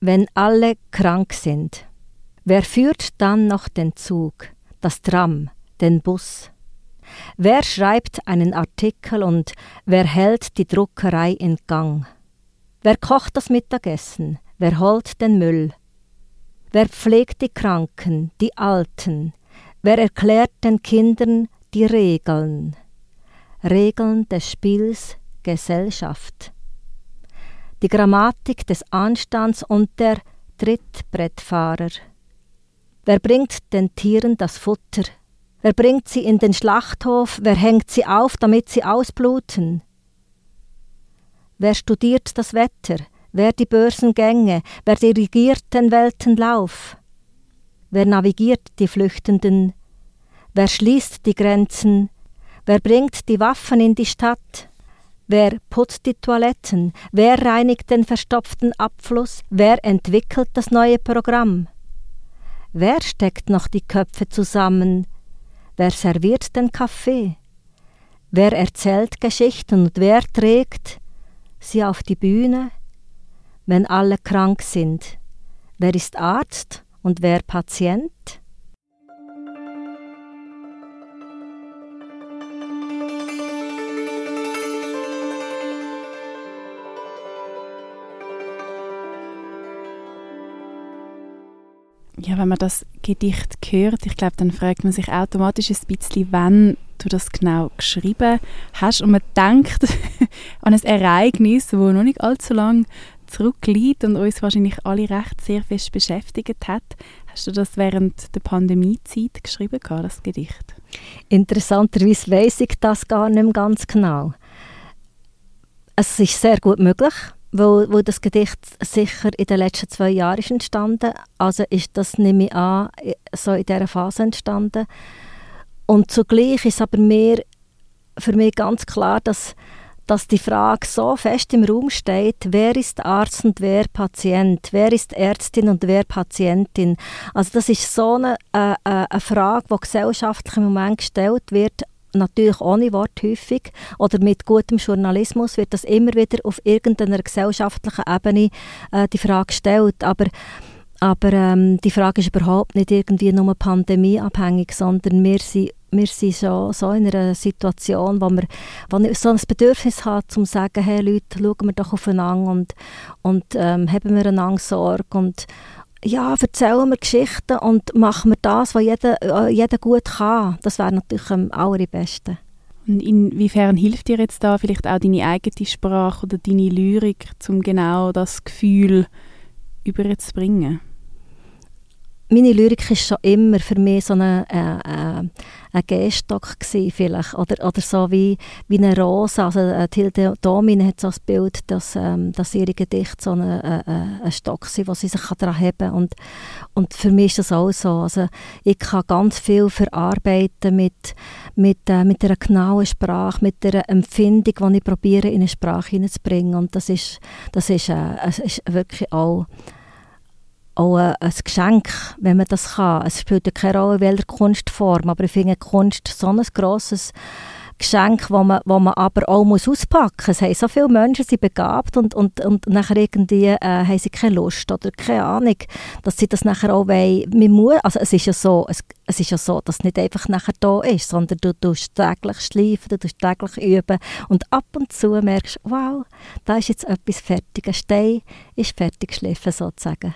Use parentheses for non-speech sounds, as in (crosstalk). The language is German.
wenn alle krank sind? Wer führt dann noch den Zug, das Tram, den Bus? Wer schreibt einen Artikel und wer hält die Druckerei in Gang? Wer kocht das Mittagessen? Wer holt den Müll? Wer pflegt die Kranken, die Alten? Wer erklärt den Kindern die Regeln? Regeln des Spiels Gesellschaft. Die Grammatik des Anstands und der Trittbrettfahrer. Wer bringt den Tieren das Futter? Wer bringt sie in den Schlachthof? Wer hängt sie auf, damit sie ausbluten? Wer studiert das Wetter? Wer die Börsengänge? Wer dirigiert den Weltenlauf? Wer navigiert die Flüchtenden? Wer schließt die Grenzen? Wer bringt die Waffen in die Stadt? Wer putzt die Toiletten? Wer reinigt den verstopften Abfluss? Wer entwickelt das neue Programm? Wer steckt noch die Köpfe zusammen? Wer serviert den Kaffee? Wer erzählt Geschichten und wer trägt sie auf die Bühne, wenn alle krank sind? Wer ist Arzt und wer Patient? Ja, wenn man das Gedicht hört, ich glaube, dann fragt man sich automatisch ein bisschen, wann du das genau geschrieben hast. Und man denkt (laughs) an ein Ereignis, das noch nicht allzu lang zurückliegt und uns wahrscheinlich alle recht sehr fest beschäftigt hat. Hast du das während der Pandemiezeit geschrieben, das Gedicht? Interessanterweise weiß ich das gar nicht ganz genau. Es ist sehr gut möglich, weil, weil das Gedicht sicher in den letzten zwei Jahren ist entstanden. Also ist das, nehme ich an, so in dieser Phase entstanden. Und zugleich ist aber mehr für mich ganz klar, dass, dass die Frage so fest im Raum steht, wer ist Arzt und wer Patient, wer ist Ärztin und wer Patientin. Also das ist so eine, äh, äh eine Frage, die gesellschaftlich im Moment gestellt wird, natürlich ohne Wort häufig oder mit gutem Journalismus wird das immer wieder auf irgendeiner gesellschaftlichen Ebene äh, die Frage gestellt. Aber, aber ähm, die Frage ist überhaupt nicht irgendwie nur pandemieabhängig, sondern wir sind wir sind schon so in einer Situation, wo wir wo ich so ein Bedürfnis haben, um zu sagen, hey Leute, schauen wir doch aufeinander und, und ähm, haben wir einander Sorge und, ja, erzählen wir Geschichten und machen wir das, was jeder, äh, jeder gut kann. Das wäre natürlich am allerbesten. Und inwiefern hilft dir jetzt da vielleicht auch deine eigene Sprache oder deine Lyrik, um genau das Gefühl überzubringen? Meine Lyrik war schon immer für mich so eine, äh, äh, ein Gehstock gewesen, vielleicht. Oder, oder so wie, wie eine Rose. Also äh, Tilde Domine hat so das Bild, dass, ähm, dass ihre Gedichte so eine, äh, äh ein Stock sind, wo sie sich daran heben. Und, und für mich ist das auch so. Also ich kann ganz viel verarbeiten mit, mit, äh, mit einer genauen Sprache, mit der Empfindung, die ich probiere, in eine Sprache hineinzubringen. Und das ist, das ist, äh, ist wirklich auch auch ein, Geschenk, wenn man das kann. Es spielt ja keine Rolle, in welcher Kunstform, aber ich finde Kunst so ein grosses Geschenk, wo man, wo man aber auch auspacken muss. Es haben so viele Menschen sind begabt und, und, und nachher irgendwie äh, haben sie keine Lust oder keine Ahnung, dass sie das nachher auch wollen. Man muss, also es ist ja so, es, es ist ja so, dass es nicht einfach nachher da ist, sondern du tust täglich schleifen, du tust täglich üben und ab und zu merkst, wow, da ist jetzt etwas fertig, ein Stein ist fertig geschliffen sozusagen.